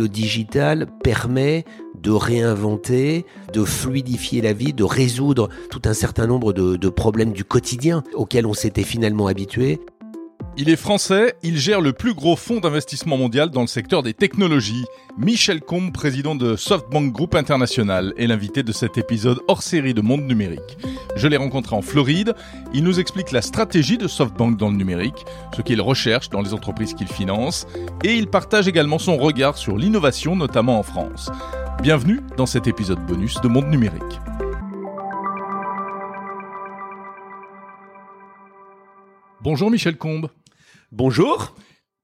le digital permet de réinventer, de fluidifier la vie, de résoudre tout un certain nombre de, problèmes du quotidien auxquels on s'était finalement habitué. Il est français, il gère le plus gros fonds d'investissement mondial dans le secteur des technologies. Michel Combe, président de SoftBank Group International, est l'invité de cet épisode hors série de Monde Numérique. Je l'ai rencontré en Floride. Il nous explique la stratégie de SoftBank dans le numérique, ce qu'il recherche dans les entreprises qu'il finance, et il partage également son regard sur l'innovation, notamment en France. Bienvenue dans cet épisode bonus de Monde Numérique. Bonjour Michel Combe. Bonjour.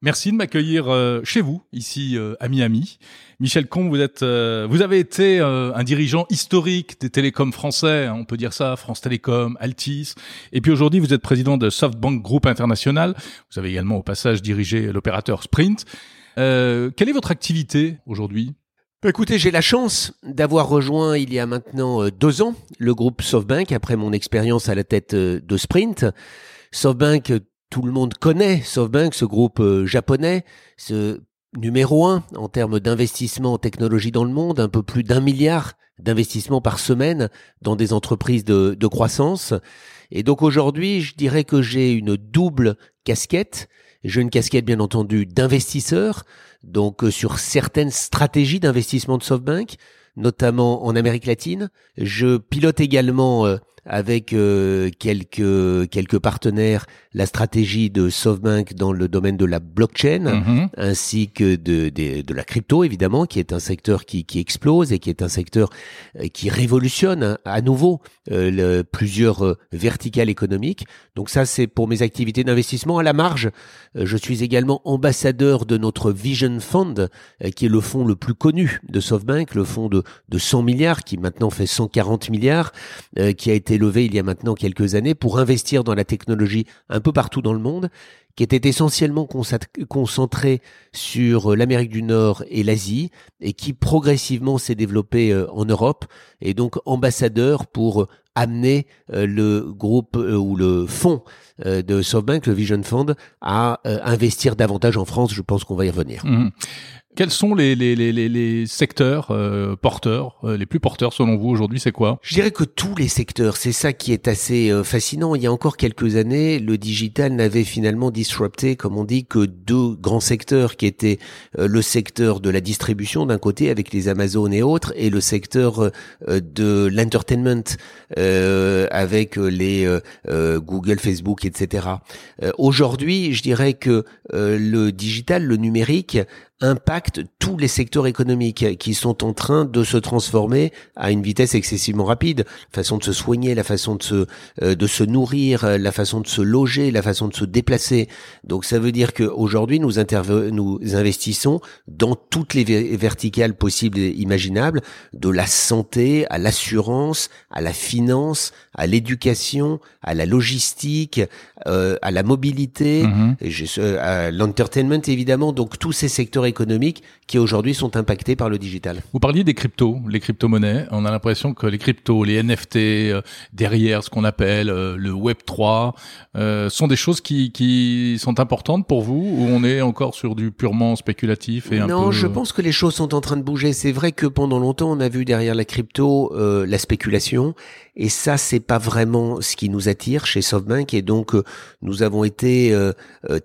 Merci de m'accueillir euh, chez vous, ici euh, à Miami. Michel Combe, vous êtes, euh, vous avez été un dirigeant historique des télécoms français, hein, on peut dire ça, France Télécom, Altis, et puis aujourd'hui vous êtes président de SoftBank Group International. Vous avez également au passage dirigé l'opérateur Sprint. quelle est votre activité aujourd'hui? Bah, Écoutez, j'ai la chance d'avoir rejoint il y a maintenant deux ans le groupe SoftBank après mon expérience à la tête de Sprint. SoftBank, tout le monde connaît SoftBank, ce groupe euh, japonais, ce numéro un en termes d'investissement en technologie dans le monde, un peu plus d'un milliard d'investissements par semaine dans des entreprises de, croissance. Et donc aujourd'hui, je dirais que j'ai une double casquette. J'ai une casquette bien entendu d'investisseur, donc euh, sur certaines stratégies d'investissement de SoftBank, notamment en Amérique latine. Je pilote également euh, avec euh, quelques quelques partenaires la stratégie de SoftBank dans le domaine de la blockchain mhm. ainsi que de, de, de la crypto évidemment qui est un secteur qui, qui explose et qui est un secteur euh, qui révolutionne hein, à nouveau euh, le, plusieurs verticales économiques donc ça c'est pour mes activités d'investissement à la marge je suis également ambassadeur de notre Vision Fund qui est le fonds le plus connu de SoftBank le fonds de, de 100 milliards qui maintenant fait 140 milliards qui a été il y a maintenant quelques années pour investir dans la technologie un peu partout dans le monde, qui était essentiellement concentré sur euh, l'Amérique du Nord et l'Asie, et qui progressivement s'est développé euh, en Europe, et donc ambassadeur pour euh, amener le groupe ou le fonds de SoftBank, le Vision Fund, à investir davantage en France. Je pense qu'on va y revenir. Mmh. Quels sont les, les, les, les secteurs euh, porteurs, euh, les plus porteurs selon vous aujourd'hui C'est quoi? Je dirais que tous les secteurs, c'est ça qui est assez euh, fascinant. Il y a encore quelques années, le digital n'avait finalement disrupté, comme on dit, que deux grands secteurs qui étaient le secteur de la distribution d'un côté avec les Amazon et autres, et le secteur de l'entertainment avec les Google, Facebook, etc. aujourd'hui, je dirais que le digital, le numérique, impacte tous les secteurs économiques qui sont en train de se transformer à une vitesse excessivement rapide. La façon de se soigner, la façon de se euh, de se nourrir, euh, la façon de se loger, la façon de se déplacer. Donc ça veut dire qu'aujourd'hui nous nous investissons dans toutes les verticales possibles et imaginables, de la santé à l'assurance, à la finance, à l'éducation, à la logistique, euh, à la mobilité, mm-hmm. et à l'entertainment évidemment. Donc tous ces secteurs économiques qui aujourd'hui sont impactés par le digital. Vous parliez des cryptos, les crypto-monnaies. On a l'impression que les cryptos, les NFT, euh, derrière ce qu'on appelle euh, le Web 3, euh, sont des choses qui, qui sont importantes pour vous ou on est encore sur du purement spéculatif et un Non, je pense que les choses sont en train de bouger. C'est vrai que pendant longtemps, on a vu derrière la crypto la spéculation et ça, c'est pas vraiment ce qui nous attire chez SoftBank et donc nous avons été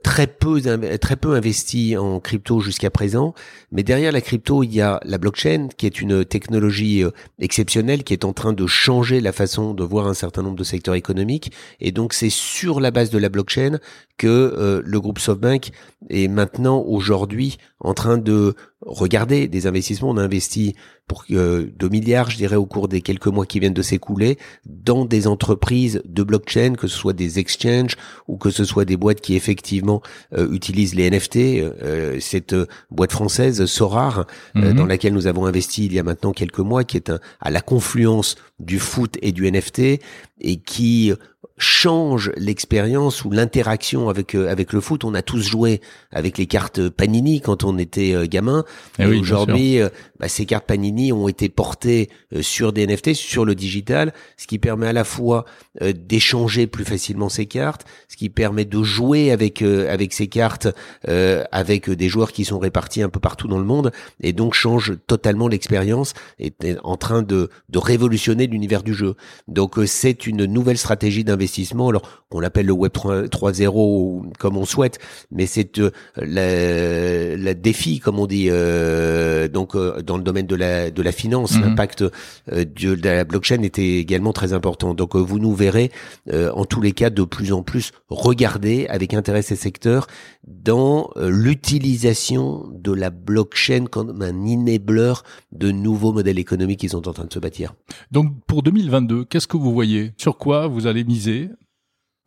très peu très peu investis en crypto jusqu'à présent, mais derrière la crypto, il y a la blockchain, qui est une technologie euh, exceptionnelle, qui est en train de changer la façon de voir un certain nombre de secteurs économiques. Et donc, c'est sur la base de la blockchain que euh, le groupe SoftBank est maintenant, aujourd'hui, en train de regarder des investissements. On a investi pour euh, 2 milliards, je dirais, au cours des quelques mois qui viennent de s'écouler, dans des entreprises de blockchain, que ce soit des exchanges ou que ce soit des boîtes qui effectivement euh, utilisent les NFT. Euh, cette boîte française, Sorar, mhm. dans laquelle nous avons investi il y a maintenant quelques mois, qui est à la confluence du foot et du NFT et qui change l'expérience ou l'interaction avec euh, avec le foot. On a tous joué avec les cartes Panini quand on était euh, gamin. Eh et oui, aujourd'hui, euh, bah, ces cartes Panini ont été portées sur des NFT, sur le digital, ce qui permet à la fois euh, d'échanger plus facilement ces cartes, ce qui permet de jouer avec euh, avec ces cartes euh, avec des joueurs qui sont répartis un peu partout dans le monde et donc change totalement l'expérience et est en train de de révolutionner l'univers du jeu. Donc euh, c'est une nouvelle stratégie d'investissement, alors qu'on l'appelle le Web 3 3.0 ou comme on souhaite, mais c'est euh, la, la défi comme on dit euh, donc euh, dans le domaine de la de la finance, Mhm. l'impact euh, de, de la blockchain était également très important. Donc euh, vous nous verrez euh, en tous les cas de plus en plus regarder avec intérêt ces secteurs dans euh, l'utilisation de la blockchain comme un enabler de nouveaux modèles économiques qui sont en train de se bâtir. Donc pour 2022, qu'est-ce que vous voyez? Sur quoi vous allez miser?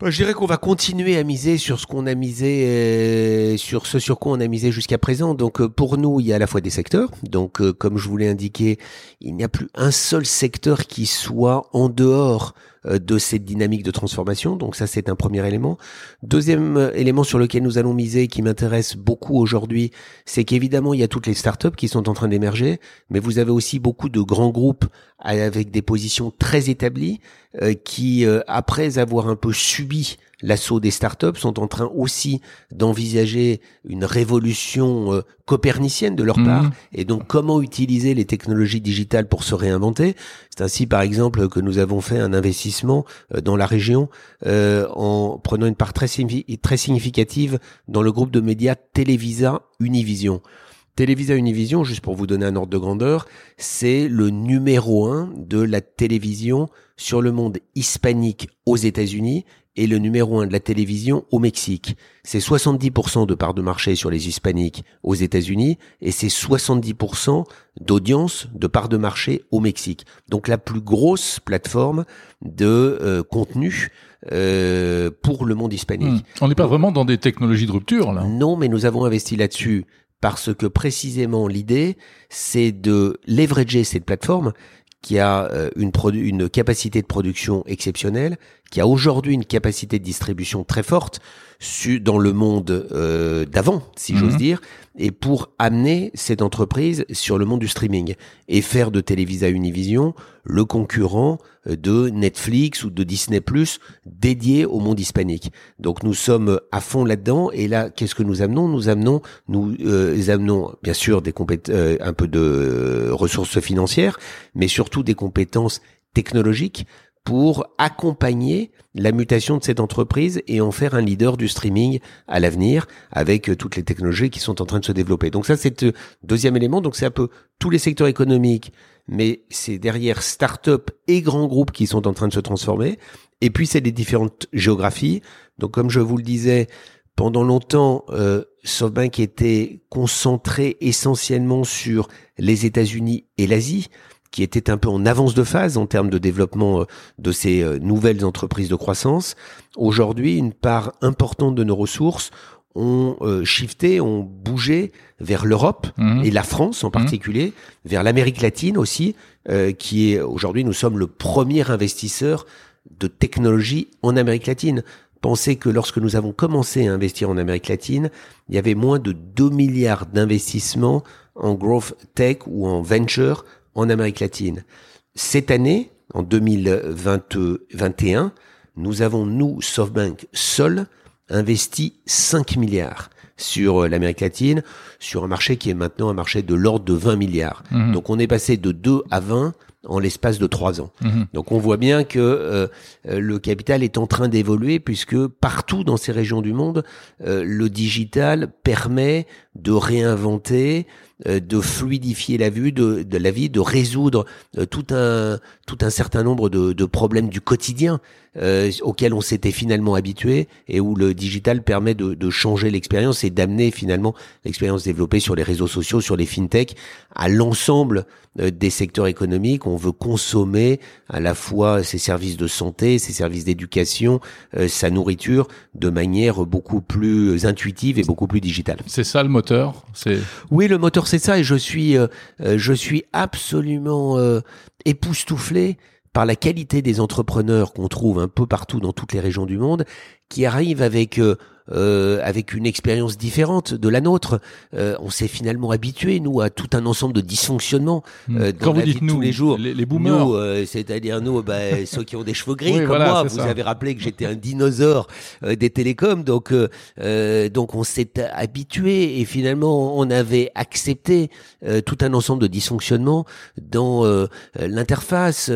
Je dirais qu'on va continuer à miser sur ce qu'on a misé, euh, sur ce sur quoi on a misé jusqu'à présent. Donc euh, pour nous, il y a à la fois des secteurs. Donc euh, comme je vous l'ai indiqué, il n'y a plus un seul secteur qui soit en dehors de cette dynamique de transformation. Donc ça, c'est un premier élément. Deuxième euh, élément sur lequel nous allons miser, qui m'intéresse beaucoup aujourd'hui, c'est qu'évidemment, il y a toutes les startups qui sont en train d'émerger, mais vous avez aussi beaucoup de grands groupes avec des positions très établies euh, qui, euh, après avoir un peu subi l'assaut des startups, sont en train aussi d'envisager une révolution euh, copernicienne de leur Mhm. part. Et donc, comment utiliser les technologies digitales pour se réinventer? C'est ainsi, par exemple, que nous avons fait un investissement euh, dans la région euh, en prenant une part très, très significative dans le groupe de médias Televisa Univision. Televisa Univision, juste pour vous donner un ordre de grandeur, c'est le numéro un de la télévision sur le monde hispanique aux États-Unis et le numéro un de la télévision au Mexique. C'est 70% de part de marché sur les hispaniques aux États-Unis et c'est 70% d'audience de part de marché au Mexique. Donc la plus grosse plateforme de euh, contenu euh, pour le monde hispanique. Hmm. On n'est pas vraiment dans des technologies de rupture là. Non, mais nous avons investi là-dessus parce que précisément l'idée, c'est de leverager cette plateforme qui a euh, une, une capacité de production exceptionnelle, qui a aujourd'hui une capacité de distribution très forte su- dans le monde euh, d'avant, si Mhm. j'ose dire, et pour amener cette entreprise sur le monde du streaming et faire de Televisa Univision le concurrent euh, de Netflix ou de Disney Plus dédié au monde hispanique. Donc nous sommes à fond là-dedans et là qu'est-ce que nous amenons? Nous amenons nous euh, amenons bien sûr des compét euh, un peu de euh, ressources financières, mais surtout des compétences technologiques pour accompagner la mutation de cette entreprise et en faire un leader du streaming à l'avenir avec euh, toutes les technologies qui sont en train de se développer. Donc ça, c'est le deuxième élément. Donc c'est un peu tous les secteurs économiques, mais c'est derrière start-up et grands groupes qui sont en train de se transformer. Et puis c'est les différentes géographies. Donc comme je vous le disais, pendant longtemps, euh, SoftBank était concentré essentiellement sur les États-Unis et l'Asie qui était un peu en avance de phase en termes de développement euh, de ces euh, nouvelles entreprises de croissance. Aujourd'hui, une part importante de nos ressources ont euh, shifté, ont bougé vers l'Europe Mhm. et la France en particulier, vers l'Amérique latine aussi, euh, qui est aujourd'hui nous sommes le premier investisseur de technologie en Amérique latine. Pensez que lorsque nous avons commencé à investir en Amérique latine, il y avait moins de 2 milliards d'investissements en growth tech ou en venture en Amérique latine. Cette année, en 2021, nous avons, nous, SoftBank, seuls, investi 5 milliards sur euh, l'Amérique latine, sur un marché qui est maintenant un marché de l'ordre de 20 milliards. Mhm. Donc on est passé de 2 à 20 en l'espace de 3 ans. Mhm. Donc on voit bien que euh, euh, le capital est en train d'évoluer puisque partout dans ces régions du monde, euh, le digital permet de réinventer, euh, de fluidifier la vue, de, de la vie, de résoudre euh, tout un tout un certain nombre de, de problèmes du quotidien euh, auxquels on s'était finalement habitué et où le digital permet de, de changer l'expérience et d'amener finalement l'expérience développée sur les réseaux sociaux, sur les fintech, à l'ensemble euh, des secteurs économiques. On veut consommer à la fois ses services de santé, ses services d'éducation, euh, sa nourriture de manière beaucoup plus intuitive et beaucoup plus digitale. C'est ça le Oui, le moteur c'est ça et je suis euh, euh, je suis absolument euh, époustouflé par la qualité des entrepreneurs qu'on trouve un peu partout dans toutes les régions du monde, qui arrivent avec euh, euh, avec une expérience différente de la nôtre. Euh, on s'est finalement habitué, nous, à tout un ensemble de dysfonctionnements Hmm. euh, Quand dans vous la dites vie de nous, tous les jours. les, les boomers, Nous, euh, c'est-à-dire nous, bah, ceux qui ont des cheveux gris Oui, comme voilà, moi. Vous ça. avez rappelé que j'étais un dinosaure euh, des télécoms, donc euh, donc on s'est habitué et finalement on avait accepté euh, tout un ensemble de dysfonctionnements dans l'interface,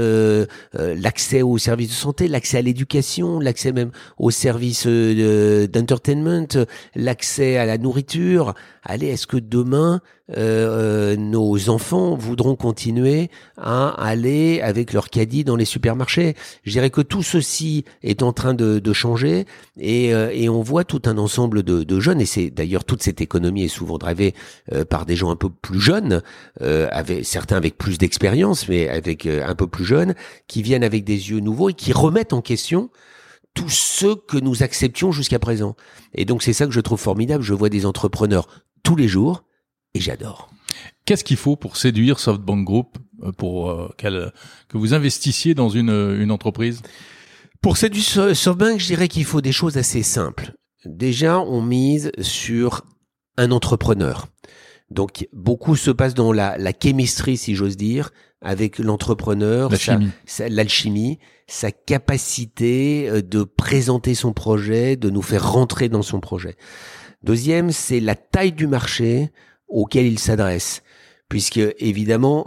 l'accès aux services de santé, l'accès à l'éducation, l'accès même aux services euh, d'entertainment, l'accès à la nourriture. Allez, est-ce que demain euh, euh, nos enfants voudront continuer à aller avec leur caddie dans les supermarchés? Je dirais que tout ceci est en train de, de changer et, euh, et on voit tout un ensemble de, de jeunes et c'est d'ailleurs toute cette économie est souvent drivée euh, par des gens un peu plus jeunes, euh, avec certains avec plus d'expérience mais avec euh, un peu plus jeunes, qui viennent avec des yeux nouveaux et qui remettent en question tout ce que nous acceptions jusqu'à présent. Et donc c'est ça que je trouve formidable. Je vois des entrepreneurs tous les jours et j'adore. Qu'est-ce qu'il faut pour séduire SoftBank Group euh, pour euh, que vous investissiez dans une, une entreprise? Pour So- SoftBank, je dirais qu'il faut des choses assez simples. Déjà, on mise sur un entrepreneur. Donc beaucoup se passe dans la, la chemistry, si j'ose dire, avec l'entrepreneur, La sa- l'alchimie, sa capacité euh, de présenter son projet, de nous faire rentrer dans son projet. Deuxième, c'est la taille du marché auquel il s'adresse, puisque évidemment,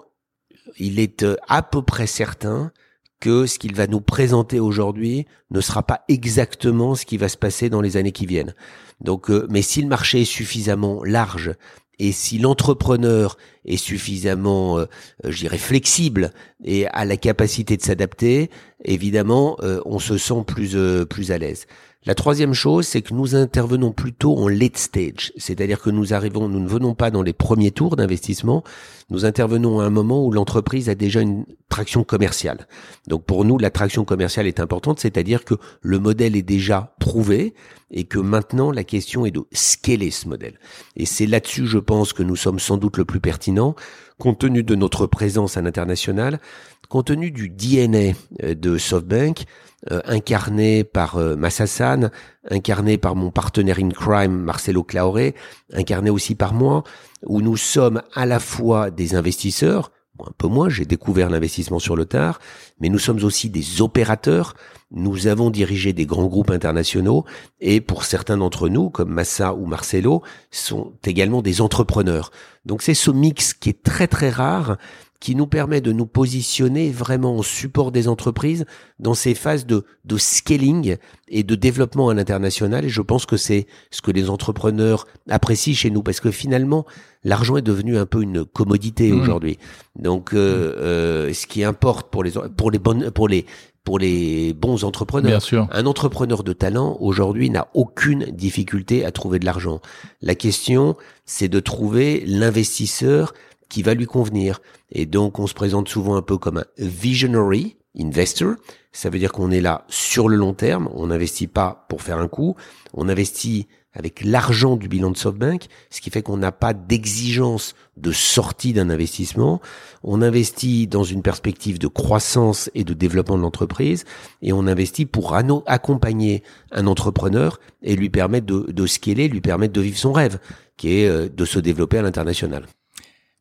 il est euh, à peu près certain que ce qu'il va nous présenter aujourd'hui ne sera pas exactement ce qui va se passer dans les années qui viennent. Donc, euh, mais si le marché est suffisamment large et si l'entrepreneur est suffisamment, euh, euh, je dirais, flexible et a la capacité de s'adapter, évidemment, euh, on se sent plus euh, plus à l'aise. La troisième chose, c'est que nous intervenons plutôt en late stage, c'est-à-dire que nous arrivons, nous ne venons pas dans les premiers tours d'investissement, nous intervenons à un moment où l'entreprise a déjà une traction commerciale. Donc pour nous, la traction commerciale est importante, c'est-à-dire que le modèle est déjà prouvé et que maintenant la question est de scaler ce modèle. Et c'est là-dessus, je pense, que nous sommes sans doute le plus pertinent, compte tenu de notre présence à l'international, compte tenu du DNA euh, de SoftBank, euh, incarné par euh, Massassan, incarné par mon partenaire in crime Marcelo Claoré, incarné aussi par moi, où nous sommes à la fois des investisseurs, un peu moins, j'ai découvert l'investissement sur le tard, mais nous sommes aussi des opérateurs, nous avons dirigé des grands groupes internationaux, et pour certains d'entre nous, comme Massa ou Marcelo, sont également des entrepreneurs. Donc c'est ce mix qui est très très rare, qui nous permet de nous positionner vraiment en support des entreprises dans ces phases de, de scaling et de développement à l'international. Et je pense que c'est ce que les entrepreneurs apprécient chez nous, parce que finalement, l'argent est devenu un peu une commodité Mmh. aujourd'hui. Donc, euh, euh, ce qui importe pour les pour les bonnes pour les pour les bons entrepreneurs, Bien sûr. un entrepreneur de talent aujourd'hui n'a aucune difficulté à trouver de l'argent. La question, c'est de trouver l'investisseur qui va lui convenir. Et donc, on se présente souvent un peu comme un visionary investor. Ça veut dire qu'on est là sur le long terme. On n'investit pas pour faire un coup. On investit avec l'argent du bilan de SoftBank, ce qui fait qu'on n'a pas d'exigence de sortie d'un investissement. On investit dans une perspective de croissance et de développement de l'entreprise et on investit pour accompagner un entrepreneur et lui permettre de, de scaler, lui permettre de vivre son rêve, qui est euh, de se développer à l'international.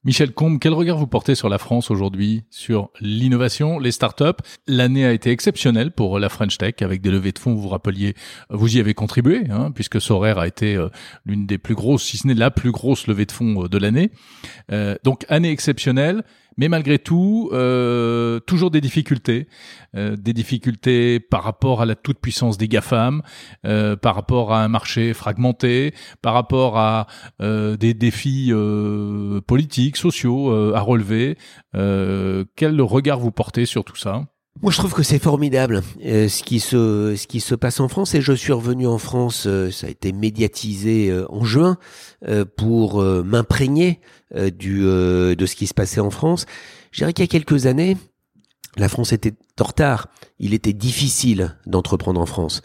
Michel Combe, quel regard vous portez sur la France aujourd'hui, sur l'innovation, les startups? L'année a été exceptionnelle pour la French Tech avec des levées de fonds. Vous vous rappeliez, vous y avez contribué, hein, puisque Sorer a été euh, l'une des plus grosses, si ce n'est la plus grosse levée de fonds euh, de l'année. Euh, donc année exceptionnelle, mais malgré tout, euh, toujours des difficultés, euh, des difficultés par rapport à la toute puissance des gafam, euh, par rapport à un marché fragmenté, par rapport à des défis politiques, sociaux à relever. Quel regard vous portez sur tout ça? Moi, je trouve que c'est formidable euh, ce qui se ce qui se passe en France. Et je suis revenu en France. euh, ça a été médiatisé euh, en juin pour m'imprégner du de ce qui se passait en France. Je dirais qu'il y a quelques années, la France était en retard. Il était difficile d'entreprendre en France.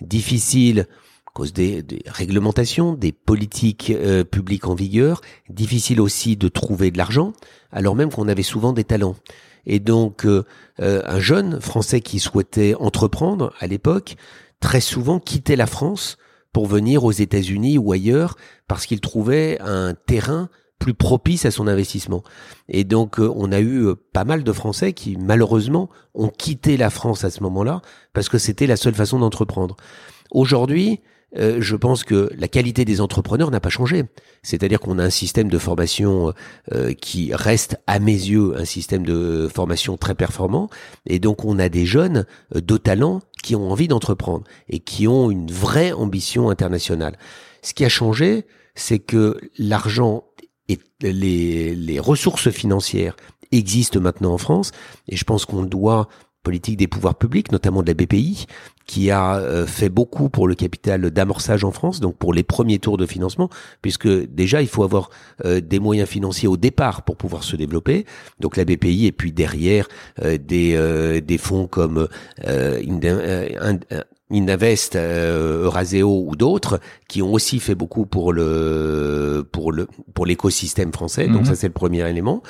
Difficile à cause des, des réglementations, des politiques publiques en vigueur. Difficile aussi de trouver de l'argent, alors même qu'on avait souvent des talents. Et donc, un jeune Français qui souhaitait entreprendre à l'époque, très souvent quittait la France pour venir aux États-Unis ou ailleurs parce qu'il trouvait un terrain plus propice à son investissement. Et donc euh, on a eu euh, pas mal de Français qui malheureusement ont quitté la France à ce moment-là parce que c'était la seule façon d'entreprendre. Aujourd'hui, euh, je pense que la qualité des entrepreneurs n'a pas changé. C'est-à-dire qu'on a un système de formation qui reste, à mes yeux, un système de formation très performant. Et donc on a des jeunes de talent qui ont envie d'entreprendre et qui ont une vraie ambition internationale. Ce qui a changé, c'est que l'argent et les, les ressources financières existent maintenant en France et je pense qu'on doit politique des pouvoirs publics, notamment de la BPI, qui a euh, fait beaucoup pour le capital d'amorçage en France, donc pour les premiers tours de financement, puisque déjà il faut avoir euh, des moyens financiers au départ pour pouvoir se développer. Donc la BPI et puis derrière euh, des des fonds comme Invest, euh, Euraseo ou d'autres qui ont aussi fait beaucoup pour le pour le pour l'écosystème français. Donc mhm. ça c'est le premier élément.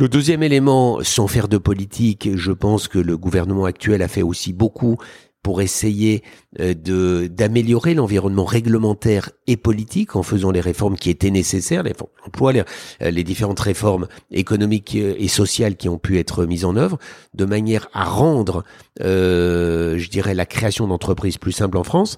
Le deuxième élément, sans faire de politique, je pense que le gouvernement actuel a fait aussi beaucoup pour essayer euh, de d'améliorer l'environnement réglementaire et politique en faisant les réformes qui étaient nécessaires, les emplois, les, euh, les différentes réformes économiques euh, et sociales qui ont pu être mises en œuvre, de manière à rendre, euh, je dirais, la création d'entreprises plus simple en France.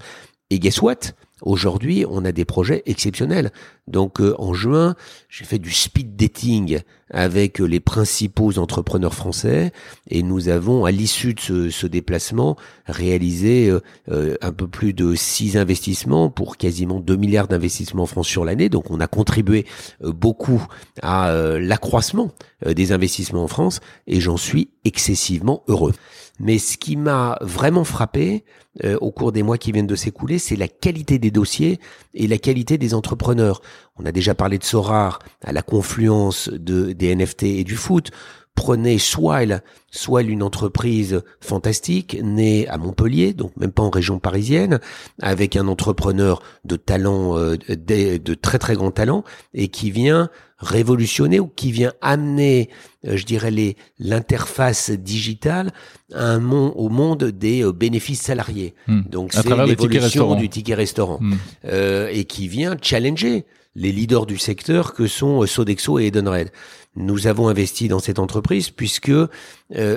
Et guess what? Aujourd'hui, on a des projets exceptionnels. Donc euh, en juin, j'ai fait du speed dating avec les principaux entrepreneurs français et nous avons, à l'issue de ce, déplacement, réalisé euh, euh, un peu plus de six investissements pour quasiment 2 milliards d'investissements en France sur l'année. Donc on a contribué beaucoup à l'accroissement des investissements en France et j'en suis excessivement heureux. Mais ce qui m'a vraiment frappé euh, au cours des mois qui viennent de s'écouler, c'est la qualité des dossiers et la qualité des entrepreneurs. On a déjà parlé de Sorar à la confluence de, des NFT et du foot. Prenez Swile, Swile une entreprise fantastique née à Montpellier, donc même pas en région parisienne, avec un entrepreneur de talent, euh, de, de très très grand talent, et qui vient révolutionner ou qui vient amener, euh, je dirais, les l'interface digitale à un au monde des euh, bénéfices salariés. Hmm. Donc c'est l'évolution du ticket restaurant hmm. euh, et qui vient challenger les leaders du secteur que sont Sodexo et Edenred. Nous avons investi dans cette entreprise puisque euh,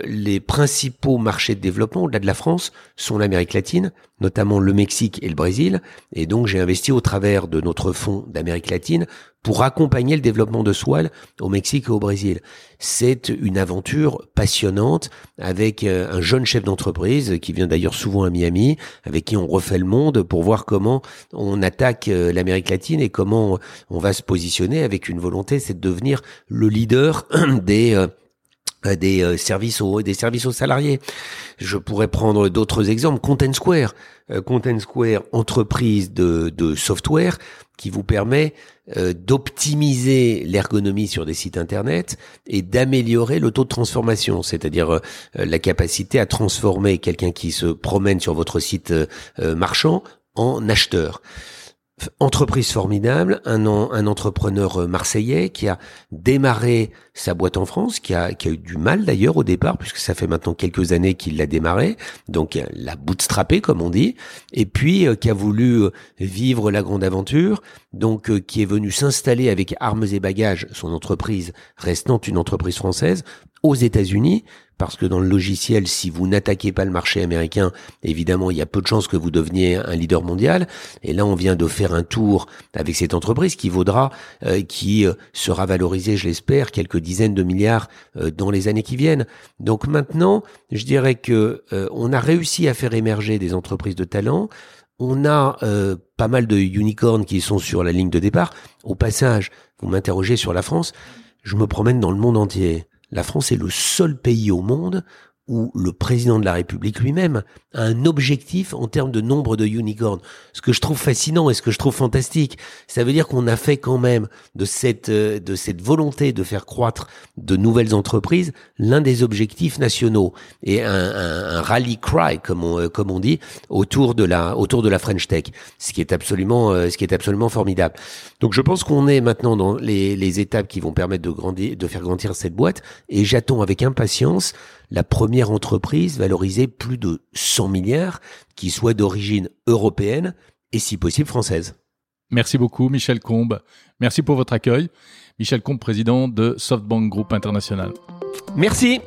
les principaux marchés de développement au-delà de la France sont l'Amérique latine, notamment le Mexique et le Brésil. Et donc j'ai investi au travers de notre fonds d'Amérique latine pour accompagner le développement de Swal au Mexique et au Brésil. C'est une aventure passionnante avec euh, un jeune chef d'entreprise qui vient d'ailleurs souvent à Miami, avec qui on refait le monde pour voir comment on attaque euh, l'Amérique latine et comment on va se positionner avec une volonté, c'est de devenir le leader des euh, des services aux des services aux salariés. Je pourrais prendre d'autres exemples. Content Square, Content Square, entreprise de, de software qui vous permet euh, d'optimiser l'ergonomie sur des sites internet et d'améliorer le taux de transformation, c'est-à-dire euh, la capacité à transformer quelqu'un qui se promène sur votre site euh, marchand en acheteur entreprise formidable, un, un entrepreneur euh, marseillais qui a démarré sa boîte en France, qui a, qui a eu du mal d'ailleurs au départ, puisque ça fait maintenant quelques années qu'il l'a démarré, donc euh, l'a bootstrappé comme on dit, et puis euh, qui a voulu vivre la grande aventure, donc qui est venu s'installer avec armes et bagages, son entreprise restant une entreprise française, aux États-Unis, parce que dans le logiciel, si vous n'attaquez pas le marché américain, évidemment, il y a peu de chances que vous deveniez un leader mondial. Et là, on vient de faire un tour avec cette entreprise qui vaudra, euh, qui euh, sera valorisée, je l'espère, quelques dizaines de milliards euh, dans les années qui viennent. Donc maintenant, je dirais que on a réussi à faire émerger des entreprises de talent. On a pas mal de unicorns qui sont sur la ligne de départ. Au passage, vous m'interrogez sur la France. Je me promène dans le monde entier. La France est le seul pays au monde où le président de la République lui-même a un objectif en termes de nombre de unicorns. Ce que je trouve fascinant et ce que je trouve fantastique, ça veut dire qu'on a fait quand même de cette euh, de cette volonté de faire croître de nouvelles entreprises l'un des objectifs nationaux et un, un, un rally cry comme on euh, comme on dit autour de la autour de la French Tech, ce qui est absolument euh, ce qui est absolument formidable. Donc je pense qu'on est maintenant dans les, les étapes qui vont permettre de grandir de faire grandir cette boîte et j'attends avec impatience la première entreprise valorisée plus de 100 milliards qui soit d'origine européenne et si possible française. Merci beaucoup Michel Combe. Merci pour votre accueil. Michel Combe, président de SoftBank Group International. Merci.